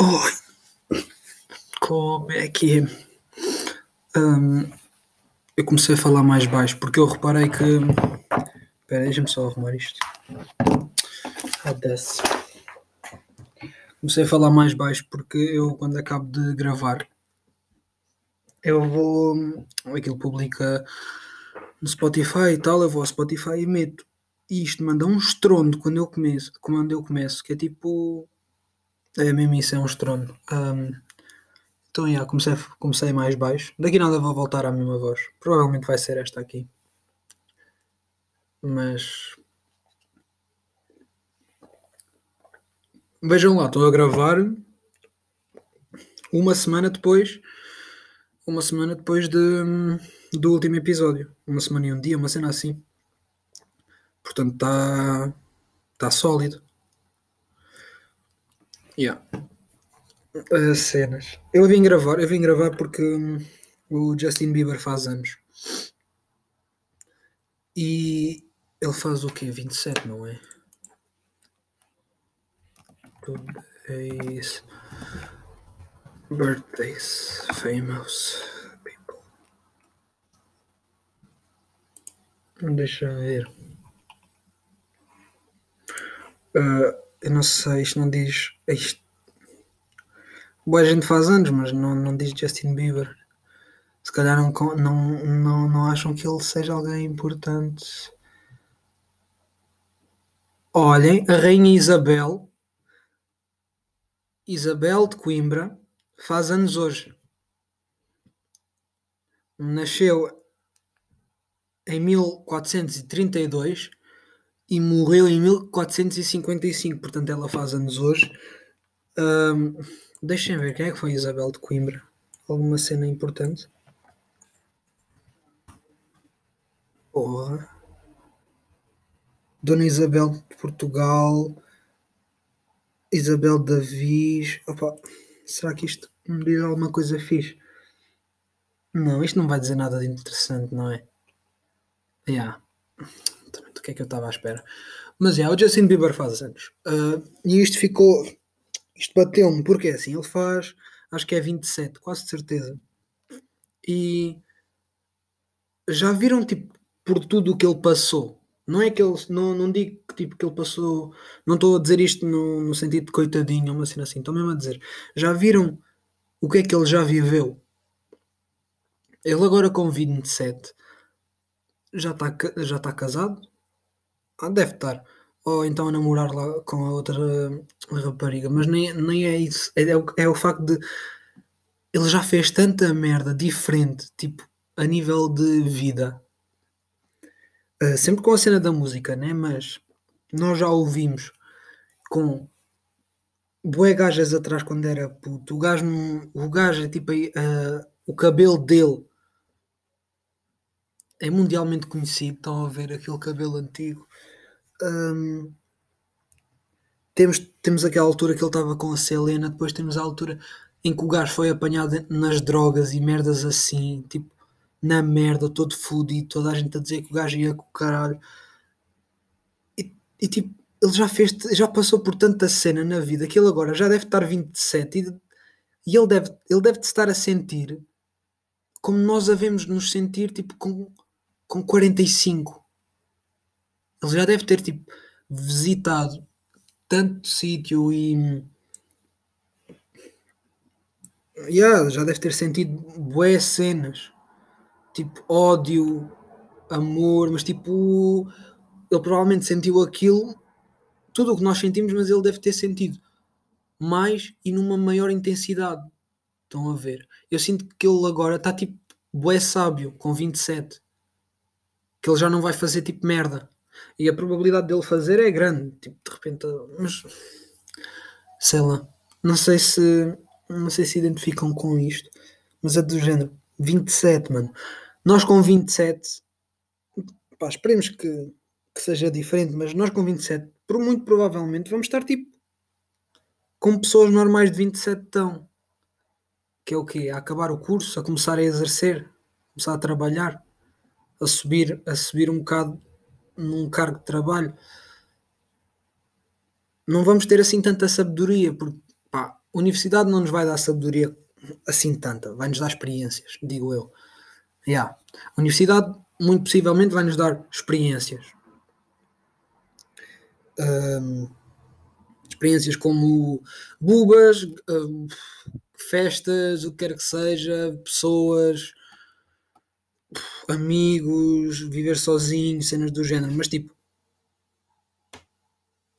Oi, como é que é? Hum, eu comecei a falar mais baixo porque eu reparei que. Espera, deixa-me só arrumar isto. Ah. Comecei a falar mais baixo porque eu, quando acabo de gravar, eu vou. Aquilo publica no Spotify e tal, eu vou ao Spotify e meto. E isto manda um estrondo quando eu começo, quando eu começo, que é tipo. É mesmo isso, é um estrondo. Hum, então, já, comecei, comecei mais baixo. Daqui nada vou voltar à mesma voz. Provavelmente vai ser esta aqui. Mas. Vejam lá, estou a gravar uma semana depois. Uma semana depois de, do último episódio. Uma semana e um dia, uma cena assim. Portanto, está. Está sólido. Yeah. As cenas. Eu vim gravar, eu vim gravar porque hum, o Justin Bieber faz anos. E ele faz o quê? 27, não é? Today's birthdays, famous people. Deixa eu ver. Uh, eu não sei, isto não diz. Isto. Boa gente faz anos, mas não, não diz Justin Bieber. Se calhar não, não, não, não acham que ele seja alguém importante. Olhem, a Rainha Isabel, Isabel de Coimbra, faz anos hoje. Nasceu em 1432 e morreu em 1455, portanto ela faz anos hoje. Um, deixem ver quem é que foi Isabel de Coimbra. Alguma cena importante? Porra. Dona Isabel de Portugal, Isabel Davis. Opa, será que isto me diz alguma coisa fixe? Não, isto não vai dizer nada de interessante, não é? Yeah. Que é que eu estava à espera? Mas é, o Justin Bieber faz anos. Uh, e isto ficou. Isto bateu-me, porque assim, ele faz. Acho que é 27, quase de certeza. E. Já viram, tipo, por tudo o que ele passou não é que ele. Não, não digo que, tipo, que ele passou. Não estou a dizer isto no, no sentido de coitadinho, uma cena assim. Estou mesmo a dizer. Já viram o que é que ele já viveu? Ele agora com 27 já está já tá casado? Ah, deve estar. Ou então a namorar lá com a outra rapariga. Mas nem, nem é isso. É, é, o, é o facto de. Ele já fez tanta merda diferente, tipo, a nível de vida Uh, sempre com a cena da música, né? Mas nós já ouvimos com bué gajas atrás quando era puto. O gajo, o gajo é tipo uh, o cabelo dele é mundialmente conhecido. Estão a ver aquele cabelo antigo. Temos, temos aquela altura que ele estava com a Selena, depois temos a altura em que o gajo foi apanhado nas drogas e merdas assim, tipo na merda, todo fudido, toda a gente a dizer que o gajo ia com o caralho. E, e tipo, ele já fez, já passou por tanta cena na vida que ele agora já deve estar 27 e, e ele deve, ele deve estar a sentir como nós havemos nos sentir tipo com, com 45. Ele já deve ter tipo visitado tanto sítio e yeah, já deve ter sentido boas cenas tipo ódio, amor, mas tipo ele provavelmente sentiu aquilo, tudo o que nós sentimos, mas ele deve ter sentido mais e numa maior intensidade. Estão a ver? Eu sinto que ele agora está tipo bué sábio, com 27. Que ele já não vai fazer tipo merda. E a probabilidade dele fazer é grande. Tipo, de repente. Mas. Sei lá. Não sei se. Não sei se identificam com isto. Mas é do género. 27, mano. Nós com 27, pá, esperemos que, que seja diferente, mas nós com 27, por muito provavelmente, vamos estar tipo com pessoas normais de 27 estão. Que é o quê? A acabar o curso, a começar a exercer, começar a trabalhar, a subir, a subir um bocado num cargo de trabalho. Não vamos ter assim tanta sabedoria, porque pá, a universidade não nos vai dar sabedoria assim tanta, vai-nos dar experiências, digo eu. Yeah. A universidade, muito possivelmente, vai nos dar experiências. Um, experiências como bubas, um, festas, o que quer que seja, pessoas, amigos, viver sozinho, cenas do género, mas tipo,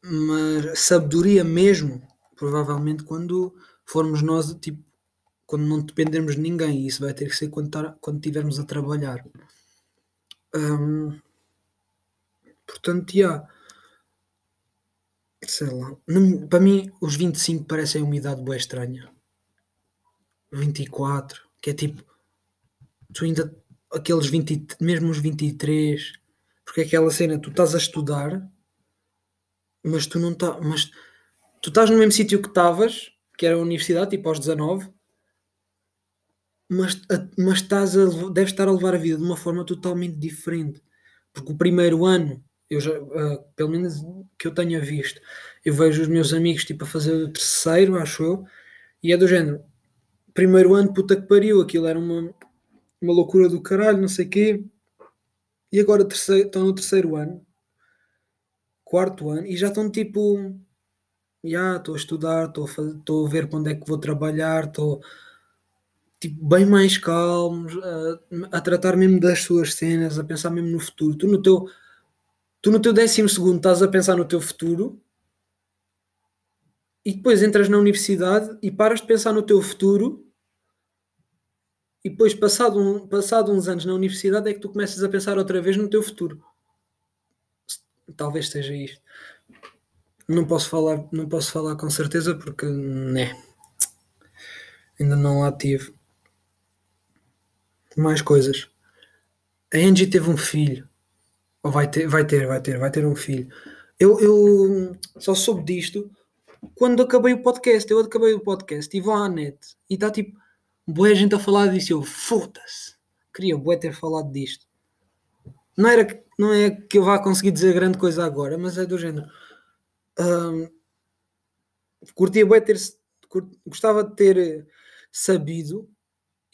mas sabedoria mesmo, provavelmente quando formos nós, tipo, quando não dependermos de ninguém, isso vai ter que ser quando, tar, quando estivermos a trabalhar. Portanto. Yeah, sei lá. Para mim, os 25 parecem uma idade boa estranha. 24, que é tipo, tu ainda, aqueles 20, mesmo os 23, porque é aquela cena, tu estás a estudar, mas tu não estás, mas tu estás no mesmo sítio que estavas, que era a universidade, tipo aos 19, mas, mas estás a, deves estar a levar a vida de uma forma totalmente diferente. Porque o primeiro ano, eu já, uh, pelo menos que eu tenha visto, eu vejo os meus amigos tipo a fazer o terceiro, acho eu, e é do género. Primeiro ano, puta que pariu, aquilo era uma, uma loucura do caralho, não sei o quê. E agora terceiro, estão no terceiro ano, quarto ano, e já estão tipo, já estou a estudar, estou a, estou a ver para onde é que vou trabalhar, estou tipo, bem mais calmos, a, a, tratar mesmo das suas cenas, a pensar mesmo no futuro. Tu no teu, tu no teu décimo segundo estás a pensar no teu futuro e depois entras na universidade e paras de pensar no teu futuro e depois passado, um, passado uns anos na universidade é que tu começas a pensar outra vez no teu futuro. Talvez seja isto. Não posso falar, não posso falar com certeza porque né, ainda não lá tive mais coisas. A Angie teve um filho. Ou vai ter, vai ter, vai ter, vai ter um filho. Eu, eu só soube disto quando acabei o podcast. Eu acabei o podcast e vou à net e está tipo, boa gente a falar disso. Eu, foda-se. Queria boa ter falado disto. Não, era, não é que eu vá conseguir dizer grande coisa agora, mas é do género. Um, curtia bué ter, gostava de ter sabido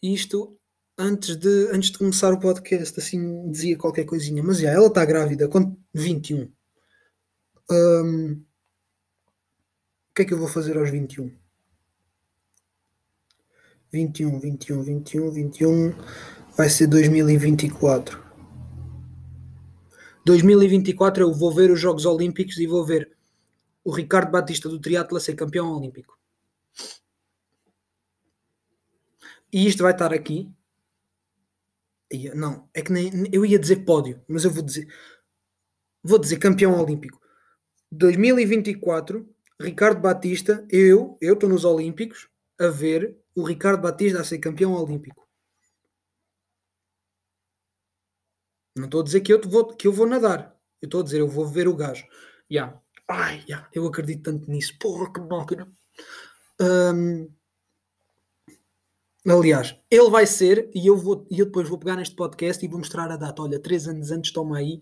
isto antes de, antes de começar o podcast, assim, dizia qualquer coisinha. Mas já, ela está grávida com 21. Um, o que é que eu vou fazer aos 21? 21, 21, 21, 21 vai ser 2024. 2024 eu vou ver os Jogos Olímpicos e vou ver o Ricardo Batista do triatlo ser campeão olímpico. E isto vai estar aqui não, é que nem. Eu ia dizer pódio, mas eu vou dizer. Vou dizer campeão olímpico. 2024, Ricardo Batista, eu, eu estou nos Olímpicos a ver o Ricardo Batista a ser campeão olímpico. Não estou a dizer que eu vou, que eu vou nadar. Eu estou a dizer, eu vou ver o gajo. Yeah. Ai, yeah, eu acredito tanto nisso. Porra, que máquina. Um, Aliás, ele vai ser, e eu, vou, e eu depois vou pegar neste podcast e vou mostrar a data. Olha, três anos antes, toma aí,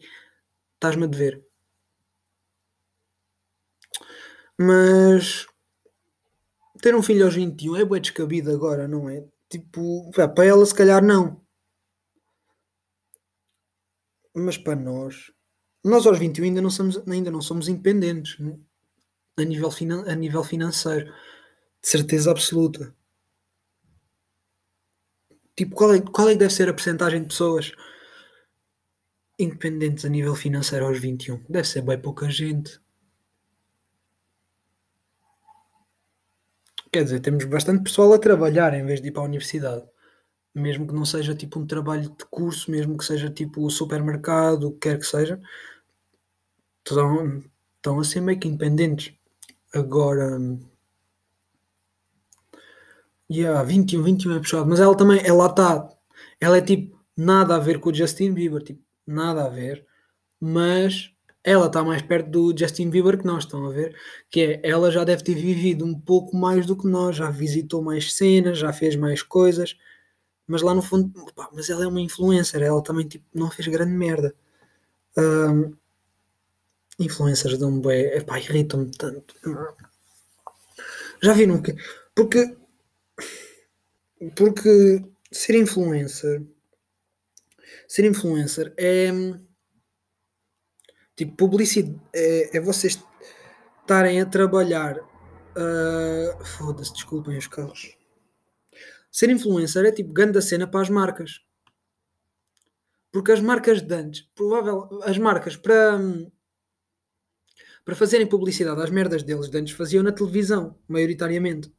estás-me a dever. Mas ter um filho aos 21 é bué descabido agora, não é? Tipo, para ela se calhar não. Mas para nós, nós aos 21 ainda não somos, ainda não somos independentes né? a, nível a nível financeiro. De certeza absoluta. Tipo, qual é, qual é que deve ser a percentagem de pessoas independentes a nível financeiro aos 21? Deve ser bem pouca gente. Quer dizer, temos bastante pessoal a trabalhar em vez de ir para a universidade. Mesmo que não seja tipo um trabalho de curso, mesmo que seja tipo o supermercado, o que quer que seja, estão, estão a ser meio que independentes. Agora, Yeah, 21, 21 é puxado. Mas ela também, ela está. Ela é tipo nada a ver com o Justin Bieber, tipo, nada a ver. Mas ela está mais perto do Justin Bieber que nós, estão a ver? Que é, ela já deve ter vivido um pouco mais do que nós, já visitou mais cenas, já fez mais coisas. Mas lá no fundo, pá, mas ela é uma influencer, ela também tipo, não fez grande merda. Um, influencers dão-me bem, irritam-me tanto. Já viram que Porque, porque ser influencer, ser influencer é tipo publicidade, é, é vocês estarem a trabalhar. Uh, Foda-se, desculpem os carros. Ser influencer é tipo grande cena para as marcas. Porque as marcas de antes, provável, as marcas para, para fazerem publicidade às merdas deles de antes faziam na televisão, maioritariamente.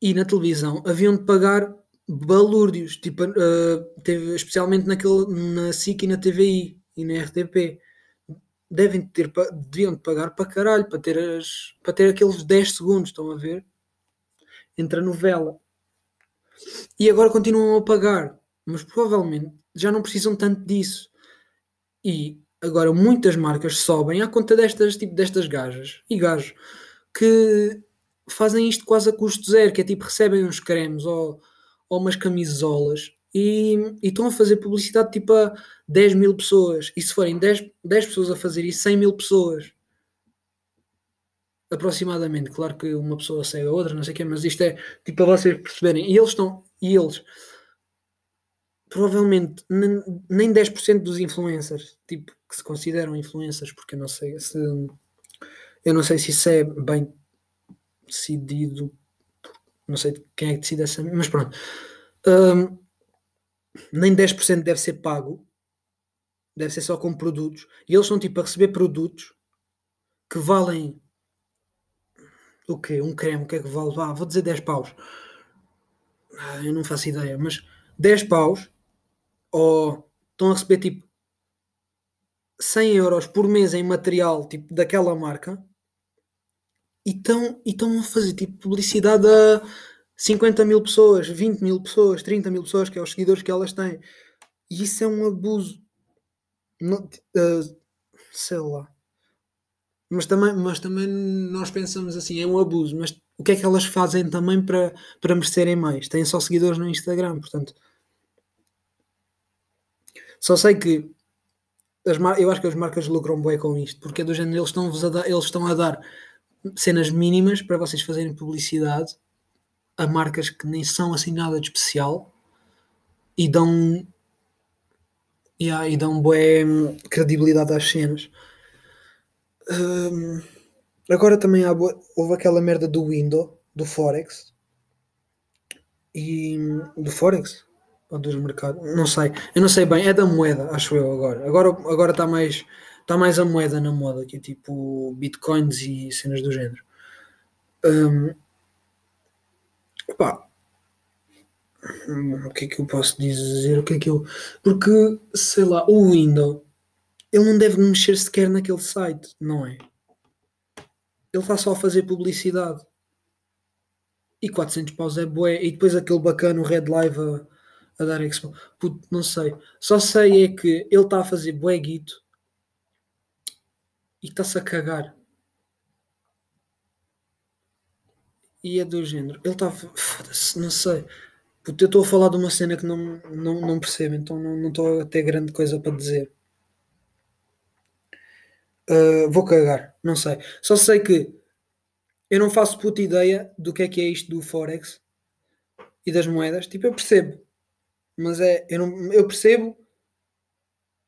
E na televisão haviam de pagar balúrdios, tipo, uh, teve, especialmente naquele, na SIC e na TVI e na RTP. Devem ter, deviam de pagar para caralho, para ter, as, para ter aqueles 10 segundos, estão a ver? Entre a novela. E agora continuam a pagar mas provavelmente já não precisam tanto disso. E agora muitas marcas sobem à conta destas, tipo, destas gajas e gajos que fazem isto quase a custo zero, que é tipo, recebem uns cremes ou, ou umas camisolas e, estão a fazer publicidade tipo a 10 mil pessoas. E se forem 10, 10 pessoas a fazer isso, 100 mil pessoas aproximadamente. Claro que uma pessoa segue a outra, não sei o quê, mas isto é tipo para vocês perceberem. E eles estão, e eles provavelmente nem 10% dos influencers, tipo, que se consideram influencers, porque eu não sei se eu não sei se isso é bem decidido, não sei quem é que decide essa, mas pronto. Um, nem 10% deve ser pago, deve ser só com produtos, e eles são tipo a receber produtos que valem o quê? Um creme, o que é que vale? Ah, vou dizer 10 paus. Ah, eu não faço ideia, mas 10 paus ou estão a receber tipo 100 euros por mês em material tipo daquela marca e estão, e a fazer tipo publicidade a 50 mil pessoas, 20 mil pessoas, 30 mil pessoas, que é os seguidores que elas têm. E isso é um abuso. Não, uh, sei lá. Mas também, mas também nós pensamos assim, é um abuso. Mas o que é que elas fazem também para, para merecerem mais? Têm só seguidores no Instagram, portanto só sei que as eu acho que as marcas lucram bem com isto, porque é do género, eles estão, a eles estão a dar cenas mínimas para vocês fazerem publicidade a marcas que nem são assim nada de especial e dão yeah, e dão boa credibilidade às cenas. Um, agora também há, houve aquela merda do window, do Forex e do Forex ou dos mercados, não sei, eu não sei bem, é da moeda, acho eu agora. Agora agora está mais está mais a moeda na moda, que é tipo bitcoins e cenas do género. Um, opa, o que é que eu posso dizer? O que é que eu. Porque, sei lá, o Windows ele não deve mexer sequer naquele site, não é? Ele está só a fazer publicidade. E 400 paus é bué. E depois aquele bacana, o Red Live a, a dar expo. Puto, não sei. Só sei é que ele está a fazer bueguito e está-se a cagar. E é do género. Ele está. Foda-se, não sei. Puto, eu estou a falar de uma cena que não, não, não percebo, então não estou a ter grande coisa para dizer. Uh, vou cagar, não sei. Só sei que eu não faço puta ideia do que é que é isto do Forex e das moedas. Tipo, eu percebo mas é, eu, não, eu percebo,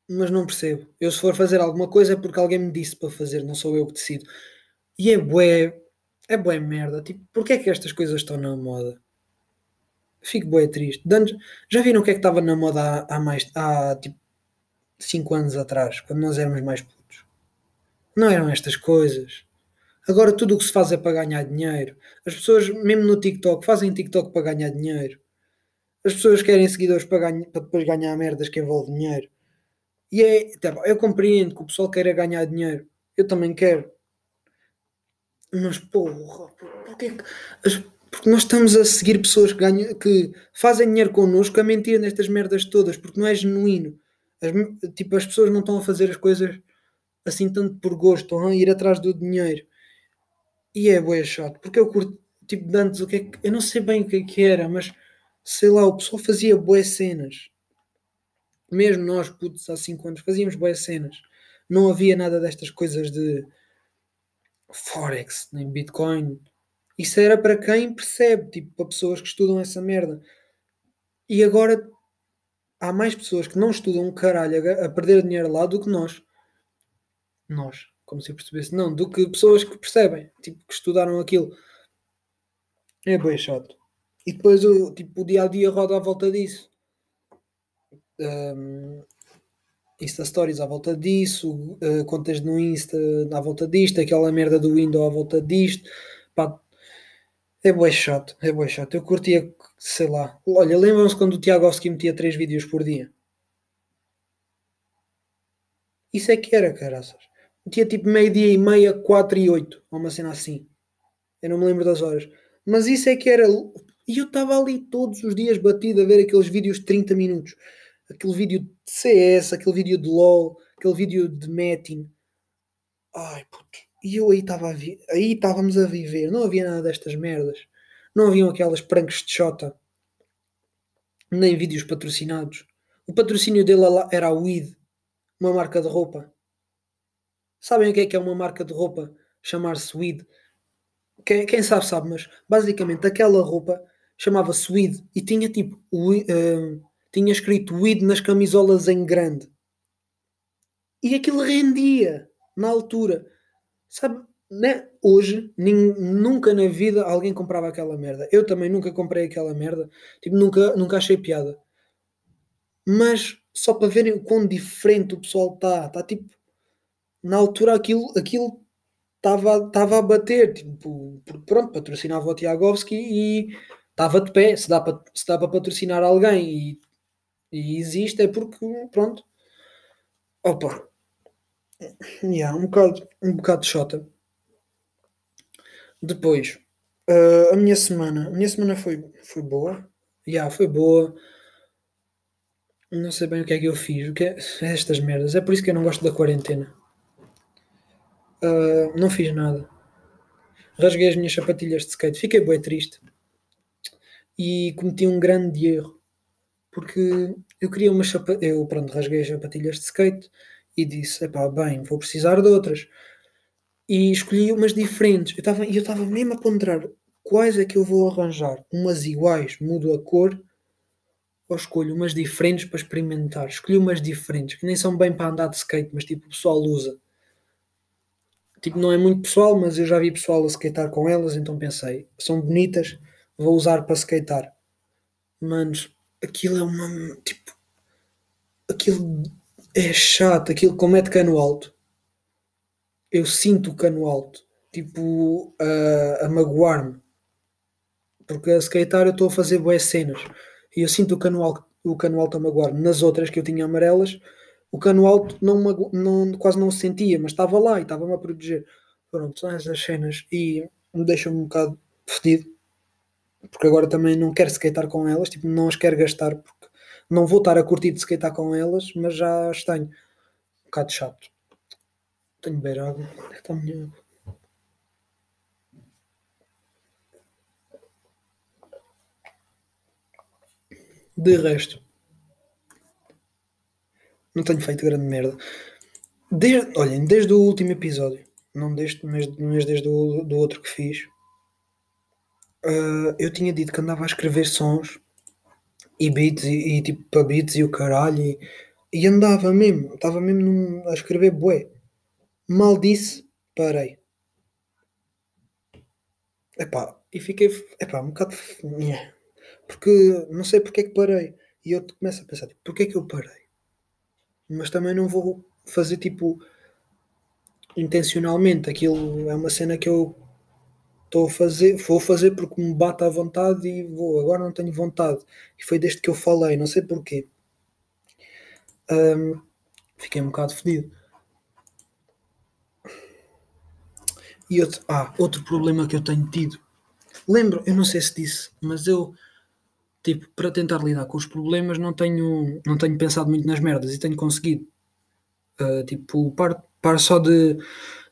mas não percebo. Eu se for fazer alguma coisa é porque alguém me disse para fazer, não sou eu que decido. E é bué, é bué merda. Tipo, porquê é que estas coisas estão na moda? Fico bué triste. Já viram o que é que estava na moda há, há mais, há tipo 5 anos atrás, quando nós éramos mais putos? Não eram estas coisas. Agora tudo o que se faz é para ganhar dinheiro. As pessoas, mesmo no TikTok, fazem TikTok para ganhar dinheiro. As pessoas querem seguidores para, ganha, para depois ganhar merdas que envolvem dinheiro. E é, tá eu compreendo que o pessoal queira ganhar dinheiro. Eu também quero. Mas porra, porque, porque nós estamos a seguir pessoas que, ganham, que fazem dinheiro connosco a mentir nestas merdas todas, porque não é genuíno. As, tipo, as pessoas não estão a fazer as coisas assim tanto por gosto, estão a ir atrás do dinheiro. E é boa chato, porque eu curto, tipo, de antes, o que é que, eu não sei bem o que é que era, mas sei lá, o pessoal fazia boas cenas. Mesmo nós, putos, há 5 anos, fazíamos boas cenas. Não havia nada destas coisas de Forex, nem Bitcoin, Isso era para quem percebe, tipo, para pessoas que estudam essa merda. E agora há mais pessoas que não estudam um caralho a, perder dinheiro lá do que nós. Nós, como se eu percebesse, não, do que pessoas que percebem, tipo, que estudaram aquilo. É bem chato. E depois o, tipo, o dia a dia roda à volta disso. Um, Insta Stories à volta disso, uh, contas no Insta à volta disto, aquela merda do Windows à volta disto. Pá, é bem chato, é bem chato. Eu curtia, sei lá. Olha, lembram-se quando o Tiagovski metia 3 vídeos por dia? Isso é que era, caraças. Metia tipo meio-dia e meia, 4 e 8, ou uma cena assim. Eu não me lembro das horas. Mas isso é que era. E eu estava ali todos os dias batido a ver aqueles vídeos de 30 minutos aquele vídeo de CS, aquele vídeo de LOL, aquele vídeo de Metin. Ai, puto. E eu aí estava aí estávamos a viver, não havia nada destas merdas. Não haviam aquelas pranks de Xota, nem vídeos patrocinados. O patrocínio dele era a Weed, uma marca de roupa. Sabem o que é que é uma marca de roupa? Chamar-se Weed. Quem, quem, sabe, sabe, mas basicamente aquela roupa chamava-se Weed e tinha tipo uh, tinha escrito weed nas camisolas em grande. E aquilo rendia na altura. Sabe, né? hoje, nunca na vida alguém comprava aquela merda. Eu também nunca comprei aquela merda. Tipo, nunca, nunca achei piada. Mas só para verem o quão diferente o pessoal está. Está tipo. Na altura aquilo aquilo estava a bater. Tipo, pronto, patrocinava o Tiagovski e estava de pé. Se dá para patrocinar alguém e e existe é porque, pronto. Opa. Yeah, um bocado, um bocado de chota. Depois, uh, a minha semana. A minha semana foi, foi boa. Yeah, foi boa. Não sei bem o que é que eu fiz. O que é, estas merdas. É por isso que eu não gosto da quarentena. Uh, não fiz nada. Rasguei as minhas sapatilhas de skate. Fiquei bem triste. E cometi um grande erro porque eu queria uma chapa... eu pronto, rasguei as sapatilhas de skate e disse, epá, bem, vou precisar de outras. E escolhi umas diferentes. Eu estava eu mesmo a ponderar quais é que eu vou arranjar. Umas iguais, mudo a cor, ou escolho umas diferentes para experimentar. Escolhi umas diferentes, que nem são bem para andar de skate, mas tipo o pessoal usa. Tipo, não é muito pessoal, mas eu já vi pessoal a skatear com elas, então pensei, são bonitas, vou usar para skatear. Manos, aquilo é uma. Tipo. Aquilo é chato, aquilo como de cano alto. Eu sinto o cano alto, tipo, a, a magoar-me. Porque a skatear eu estou a fazer boas cenas e eu sinto o cano alto, o cano alto a magoar-me. Nas outras que eu tinha amarelas, o cano alto não, não quase não se sentia, mas estava lá e estava-me a proteger. Pronto, são essas cenas e me deixam um bocado fedido porque agora também não quero skatear com elas, tipo, não as quero gastar porque não vou estar a curtir de skatear com elas, mas já as tenho. Um bocado chato. Tenho beber água. Onde é que está a minha água? De resto, não tenho feito grande merda. Desde, olhem, desde o último episódio, não deste, mas, mas desde o do outro que fiz, uh, eu tinha dito que andava a escrever sons e beats e, e tipo para beats e o caralho e, e andava mesmo, estava mesmo num, a escrever bué. Mal disse, parei. Epá, e fiquei epá, um bocado. Porque não sei porque é que parei. E eu começo a pensar, tipo, porque é que eu parei? Mas também não vou fazer tipo intencionalmente. Aquilo é uma cena que eu estou a fazer, vou fazer porque me bate à vontade e vou, agora não tenho vontade. E foi desde que eu falei, não sei porquê. Um, fiquei um bocado fedido. E outro, ah, outro problema que eu tenho tido. Lembro, eu não sei se disse, mas eu tipo, para tentar lidar com os problemas não tenho, não tenho pensado muito nas merdas e tenho conseguido. Uh, tipo, paro, paro só de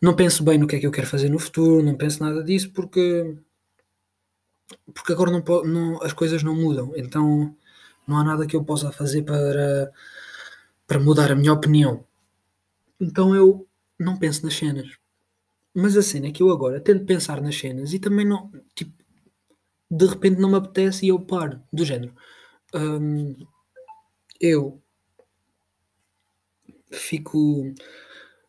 não penso bem no que é que eu quero fazer no futuro, não penso nada disso porque porque agora não, não, as coisas não mudam, então não há nada que eu possa fazer para, para mudar a minha opinião. Então eu não penso nas cenas. Mas a cena é que eu agora tento pensar nas cenas e também não. Tipo, de repente não me apetece e eu paro. Do género. Hum, eu fico.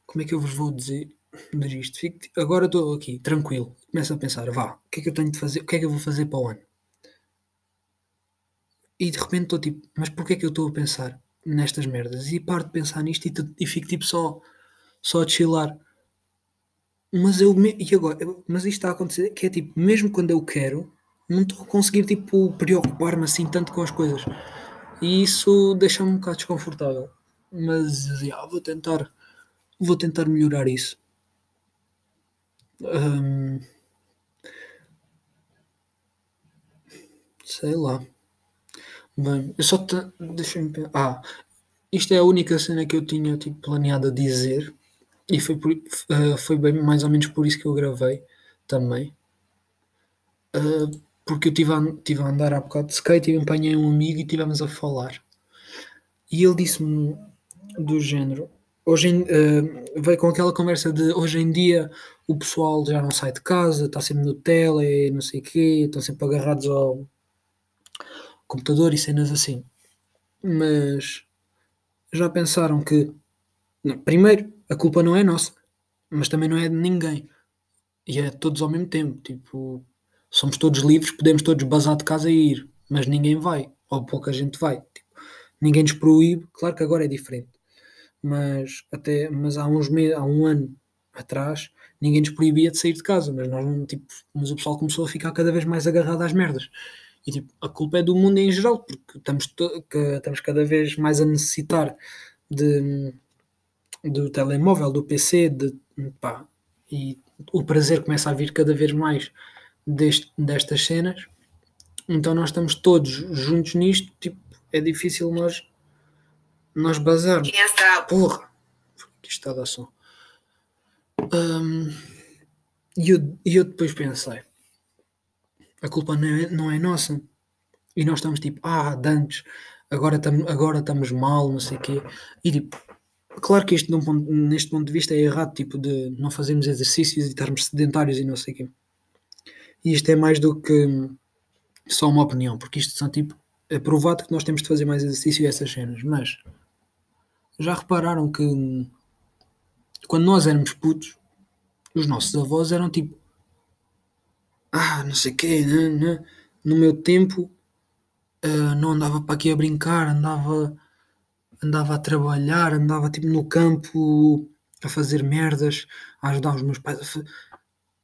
Como é que eu vos vou dizer, isto? Fico, agora estou aqui, tranquilo. Começo a pensar, vá, o que é que eu tenho de fazer? O que é que eu vou fazer para o ano? E de repente estou tipo, mas porquê é que eu estou a pensar nestas merdas? E paro de pensar nisto e, e fico tipo só, só a chilar. Mas eu e agora, mas isto está a acontecer que é tipo, mesmo quando eu quero, não estou a conseguir tipo preocupar-me assim tanto com as coisas. E isso deixa-me um bocado desconfortável. Mas já, vou tentar vou tentar melhorar isso. Hum, sei lá. Bem, eu só te... deixa-me pensar. Ah, isto é a única cena que eu tinha tipo, planeado a dizer. E foi, por, uh, foi bem mais ou menos por isso que eu gravei também. Uh, porque eu estive a, tive a andar há bocado de skate e apanhei um amigo e estivemos a falar. E ele disse-me do género. Hoje em, uh, veio com aquela conversa de hoje em dia o pessoal já não sai de casa, está sempre no tele, não sei o quê, estão sempre agarrados ao, computador e cenas assim. Mas já pensaram que, não, primeiro, a culpa não é nossa, mas também não é de ninguém. E é de todos ao mesmo tempo. Tipo, somos todos livres, podemos todos bazar de casa e ir, mas ninguém vai, ou pouca gente vai. Tipo, ninguém nos proíbe. Claro que agora é diferente, mas, até, mas há, uns meses, há um ano atrás ninguém nos proibia de sair de casa, mas, nós tipo, mas o pessoal começou a ficar cada vez mais agarrado às merdas. E tipo, a culpa é do mundo em geral, porque estamos, estamos cada vez mais a necessitar de, do telemóvel, do PC, de, pá, e o prazer começa a vir cada vez mais deste, destas cenas. Então nós estamos todos juntos nisto, tipo, é difícil nós nós bazarmos. Porra! Que está a dar som. Um, e eu, eu depois pensei, a culpa não é, não é nossa. E nós estamos tipo, ah, dantes, agora estamos, agora estamos mal, não sei o quê. E tipo, claro que isto ponto, neste ponto de vista é errado, tipo, de não fazermos exercícios e estarmos sedentários e não sei o quê. E isto é mais do que só uma opinião, porque isto são tipo, é provado que nós temos de fazer mais exercício e essas cenas, mas já repararam que quando nós éramos putos, os nossos avós eram tipo ah, não sei o quê, né, né. no meu tempo uh, não andava para aqui a brincar, andava, andava a trabalhar, andava tipo no campo a fazer merdas, a ajudar os meus pais. A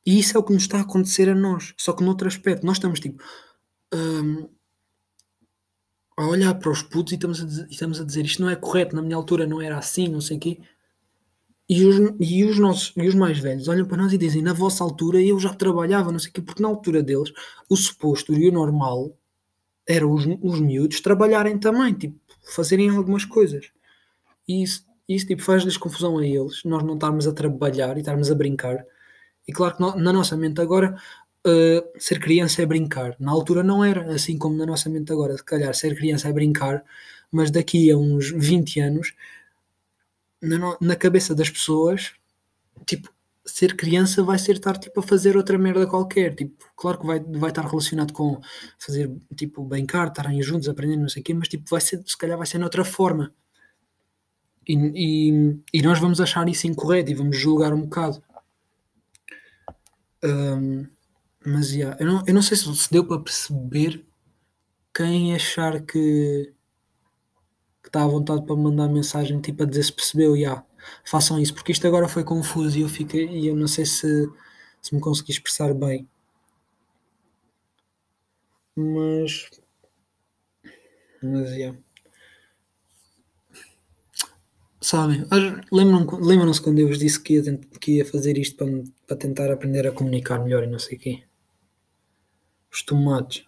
e isso é o que nos está a acontecer a nós, só que noutro aspecto. Nós estamos tipo um, a olhar para os putos e estamos a, dizer, estamos a dizer isto não é correto, na minha altura não era assim, não sei o quê. E os, e os nossos e os mais velhos olham para nós e dizem: na vossa altura eu já trabalhava, não sei o quê, porque na altura deles o suposto e o normal era os, os miúdos trabalharem também, tipo, fazerem algumas coisas. E isso, isso tipo, faz-lhes confusão a eles, nós não estarmos a trabalhar e estarmos a brincar. E claro que no, na nossa mente agora uh, ser criança é brincar. Na altura não era, assim como na nossa mente agora. Se calhar ser criança é brincar, mas daqui a uns 20 anos na, na cabeça das pessoas, tipo, ser criança vai ser estar tipo a fazer outra merda qualquer. Tipo, claro que vai, vai estar relacionado com fazer tipo brincar, estarem juntos, aprendendo, não sei o quê, mas tipo, vai ser, se calhar vai ser noutra forma. E, e, e nós vamos achar isso incorreto e vamos julgar um bocado. Um, mas yeah, eu, não, eu não sei se, se deu para perceber quem achar que está à vontade para mandar mensagem tipo a dizer se percebeu, já, façam isso, porque isto agora foi confuso e eu fiquei, e eu não sei se, se me consegui expressar bem. Mas mas yeah. Sabem, lembram-se lembram quando eu vos disse que ia, que ia fazer isto para, para tentar aprender a comunicar melhor e não sei o quê? Os tomates.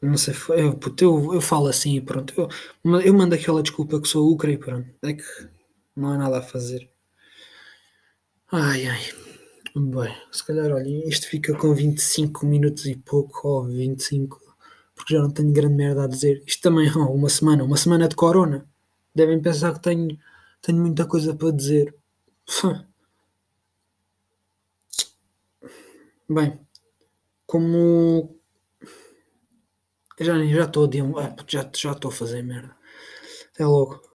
Não sei, eu, eu, eu falo assim e pronto. Eu, eu mando aquela desculpa que sou ucra e pronto. É que não há nada a fazer. Ai ai. Bem, se calhar, olha, isto fica com 25 minutos e pouco, ou 25, porque já não tenho grande merda a dizer. Isto também é uma semana, uma semana de corona. Devem pensar que tenho, tenho muita coisa para dizer. Bem, como já nem já estou a dia, ah, puto, já já estou a fazer merda. Até logo.